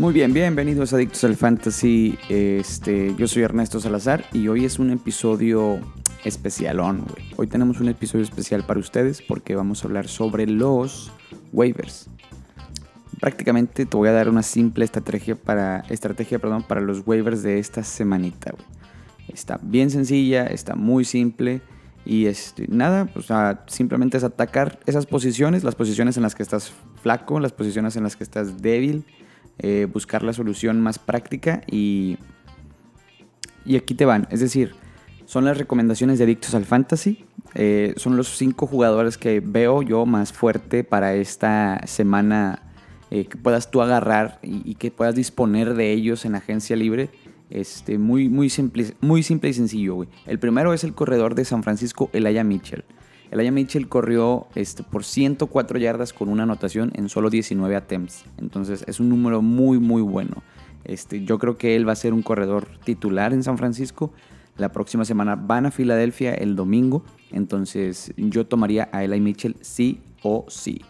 Muy bien, bienvenidos a Adictos al Fantasy. Este, yo soy Ernesto Salazar y hoy es un episodio especialón, güey. Hoy tenemos un episodio especial para ustedes porque vamos a hablar sobre los waivers. Prácticamente te voy a dar una simple estrategia para, estrategia, perdón, para los waivers de esta semanita. Está bien sencilla, está muy simple. Y este, nada, o sea, simplemente es atacar esas posiciones, las posiciones en las que estás flaco, las posiciones en las que estás débil, eh, buscar la solución más práctica y, y aquí te van. Es decir, son las recomendaciones de Adictos al Fantasy. Eh, son los cinco jugadores que veo yo más fuerte para esta semana eh, que puedas tú agarrar y, que puedas disponer de ellos en agencia libre. Este, muy, muy, simple, muy simple y sencillo. El primero es el corredor de San Francisco, Elijah Mitchell. Elijah Mitchell corrió este, por 104 yardas con una anotación en solo 19 attempts. Entonces es un número muy, muy bueno. Este, yo creo que él va a ser un corredor titular en San Francisco. La próxima semana van a Filadelfia el domingo. Entonces yo tomaría a Eli Mitchell sí o sí.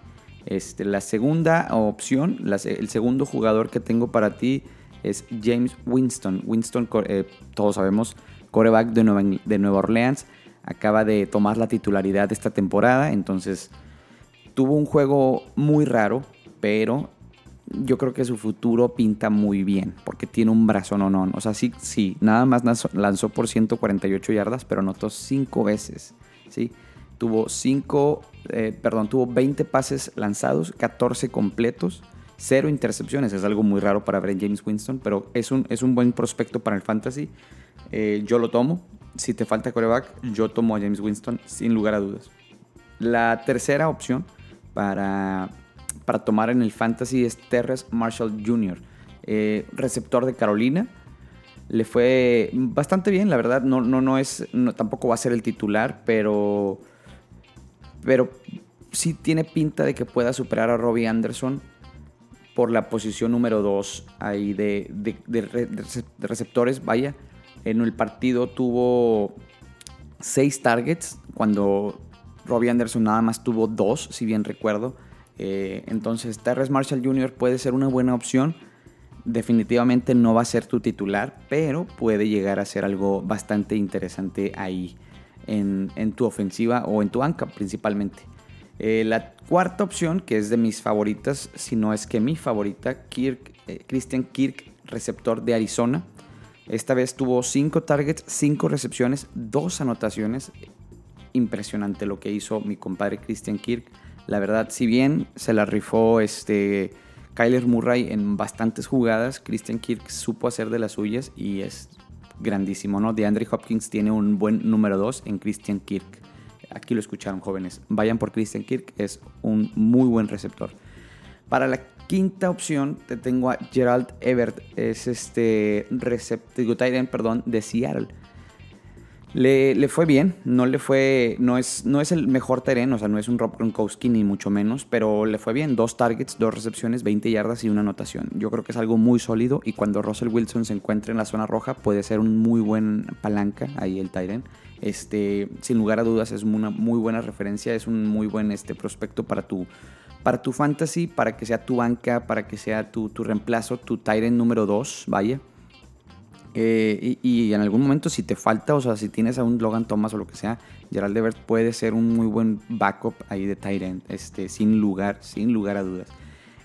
Este, la segunda opción, el segundo jugador que tengo para ti es James Winston. Winston, eh, todos sabemos, coreback de Nueva, de Nueva Orleans acaba de tomar la titularidad de esta temporada, entonces tuvo un juego muy raro, pero yo creo que su futuro pinta muy bien, porque tiene un brazo no. O sea, sí, sí, nada más lanzó por 148 yardas, pero anotó 5 veces, ¿sí? Tuvo 5, eh, perdón, tuvo 20 pases lanzados, 14 completos, 0 intercepciones. Es algo muy raro para ver en James Winston, pero es un, es un buen prospecto para el fantasy. Eh, yo lo tomo, si te falta coreback, yo tomo a James Winston sin lugar a dudas. La tercera opción para, para tomar en el fantasy es Terrence Marshall Jr., eh, receptor de Carolina. Le fue bastante bien, la verdad. No, no, no es, tampoco va a ser el titular, pero, pero sí tiene pinta de que pueda superar a Robbie Anderson por la posición número 2 ahí de, de receptores. Vaya, en el partido tuvo seis targets cuando Robbie Anderson nada más tuvo dos, si bien recuerdo. Eh, entonces, Terrence Marshall Jr. puede ser una buena opción. Definitivamente no va a ser tu titular, pero puede llegar a ser algo bastante interesante ahí en, tu ofensiva o en tu banca principalmente. Eh, la cuarta opción, que es de mis favoritas, si no es que mi favorita, Kirk, eh, Christian Kirk, receptor de Arizona. Esta vez tuvo 5 targets, 5 recepciones, 2 anotaciones. Impresionante lo que hizo mi compadre Christian Kirk. La verdad, si bien se la rifó este Kyler Murray en bastantes jugadas, Christian Kirk supo hacer de las suyas y es grandísimo, ¿no? De Andre Hopkins tiene un buen número 2 en Christian Kirk. Aquí lo escucharon jóvenes. Vayan por Christian Kirk, es un muy buen receptor. Para la quinta opción te tengo a Gerald Everett, es este receptivo perdón, de Seattle. Le, fue bien, no le fue, no es, no es el mejor terreno, o sea, no es un Rob Gronkowski ni mucho menos, pero le fue bien, dos targets, dos recepciones, 20 yardas y una anotación. Yo creo que es algo muy sólido y cuando Russell Wilson se encuentre en la zona roja puede ser un muy buen palanca ahí el Tyrant. Este, sin lugar a dudas es una muy buena referencia, es un muy buen este prospecto para tu para tu fantasy, para que sea tu banca, para que sea tu, reemplazo, tu Tyrant número 2, vaya. Eh, y, en algún momento si te falta, o sea, si tienes a un Logan Thomas o lo que sea, Gerald Everett puede ser un muy buen backup ahí de Tyrant, este, sin lugar, sin lugar a dudas.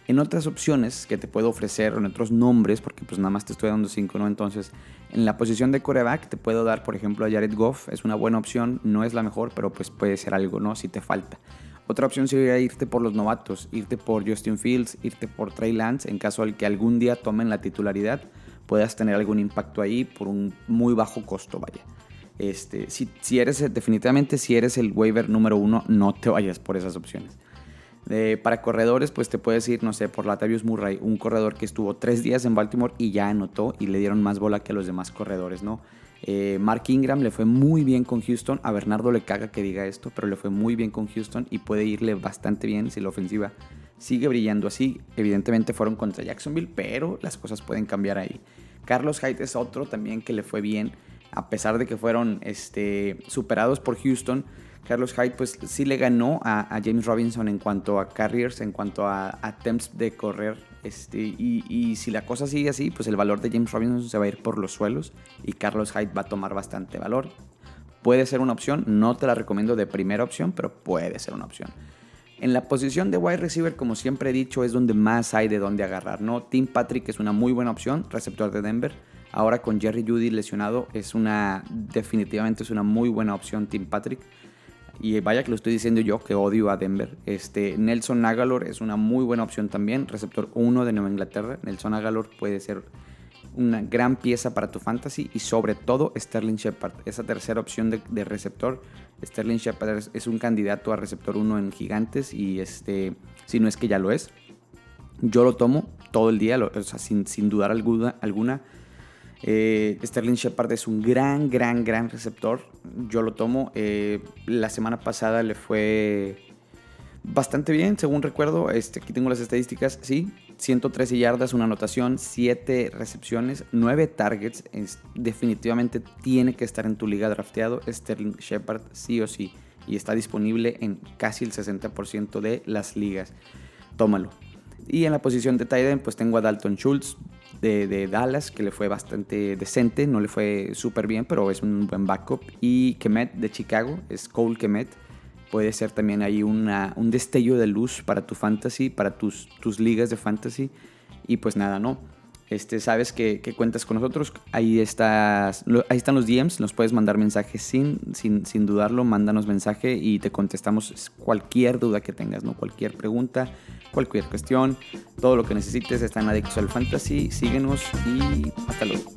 En otras opciones que te puedo ofrecer, en otros nombres, porque pues nada más te estoy dando 5, ¿no? Entonces, en la posición de coreback te puedo dar, por ejemplo, a Jared Goff, es una buena opción, no es la mejor, pero pues puede ser algo, ¿no? Si te falta. Otra opción sería irte por los novatos, irte por Justin Fields, irte por Trey Lance, en caso de que algún día tomen la titularidad, puedas tener algún impacto ahí por un muy bajo costo, vaya. Este, si, eres, definitivamente si eres el waiver número uno, no te vayas por esas opciones. para corredores, pues te puedes ir, no sé, por Latavius Murray, un corredor que estuvo tres días en Baltimore y ya anotó y le dieron más bola que a los demás corredores, ¿no? Eh, Mark Ingram le fue muy bien con Houston. A Bernardo le caga que diga esto, pero le fue muy bien con Houston y puede irle bastante bien si la ofensiva sigue brillando así. Evidentemente fueron contra Jacksonville, pero las cosas pueden cambiar ahí. Carlos Hyde es otro también que le fue bien, a pesar de que fueron este, superados por Houston. Carlos Hyde pues sí le ganó a, James Robinson en cuanto a carriers, en cuanto a attempts de correr. Este, y, si la cosa sigue así, pues el valor de James Robinson se va a ir por los suelos y Carlos Hyde va a tomar bastante valor. Puede ser una opción, no te la recomiendo de primera opción, pero puede ser una opción. En la posición de wide receiver, como siempre he dicho, es donde más hay de dónde agarrar, ¿no? Tim Patrick es una muy buena opción, receptor de Denver. Ahora con Jerry Judy lesionado, es una, definitivamente es una muy buena opción Tim Patrick. Y vaya que lo estoy diciendo yo, que odio a Denver. Este, Nelson Agalor es una muy buena opción también, receptor 1 de Nueva Inglaterra. Nelson Agalor puede ser una gran pieza para tu fantasy y sobre todo Sterling Shepard. Esa tercera opción de, receptor, Sterling Shepard es, un candidato a receptor 1 en gigantes y este, si no es que ya lo es, yo lo tomo todo el día, sin, sin, dudar alguna. alguna. Eh, Sterling Shepard es un gran, gran, gran receptor. Yo lo tomo. Eh, la semana pasada le fue bastante bien, según recuerdo. Este, aquí tengo las estadísticas. Sí, 113 yardas, una anotación, 7 recepciones, 9 targets. definitivamente tiene que estar en tu liga drafteado. Sterling Shepard, sí o sí. Y está disponible en casi el 60% de las ligas. Tómalo. Y en la posición de tight pues tengo a Dalton Schultz de, de, Dallas, que le fue bastante decente. No le fue súper bien, pero es un buen backup. Y Kemet de Chicago, es Cole Kemet puede ser también ahí una, un destello de luz para tu fantasy, para tus, tus ligas de fantasy. Y pues nada, ¿no? Este, sabes que, cuentas con nosotros. Ahí, estás, ahí están los DMs. Nos puedes mandar mensajes sin, sin, sin dudarlo. Mándanos mensaje y te contestamos cualquier duda que tengas, ¿no? Cualquier pregunta, cualquier cuestión. Todo lo que necesites está en Adictos al Fantasy. Síguenos y hasta luego.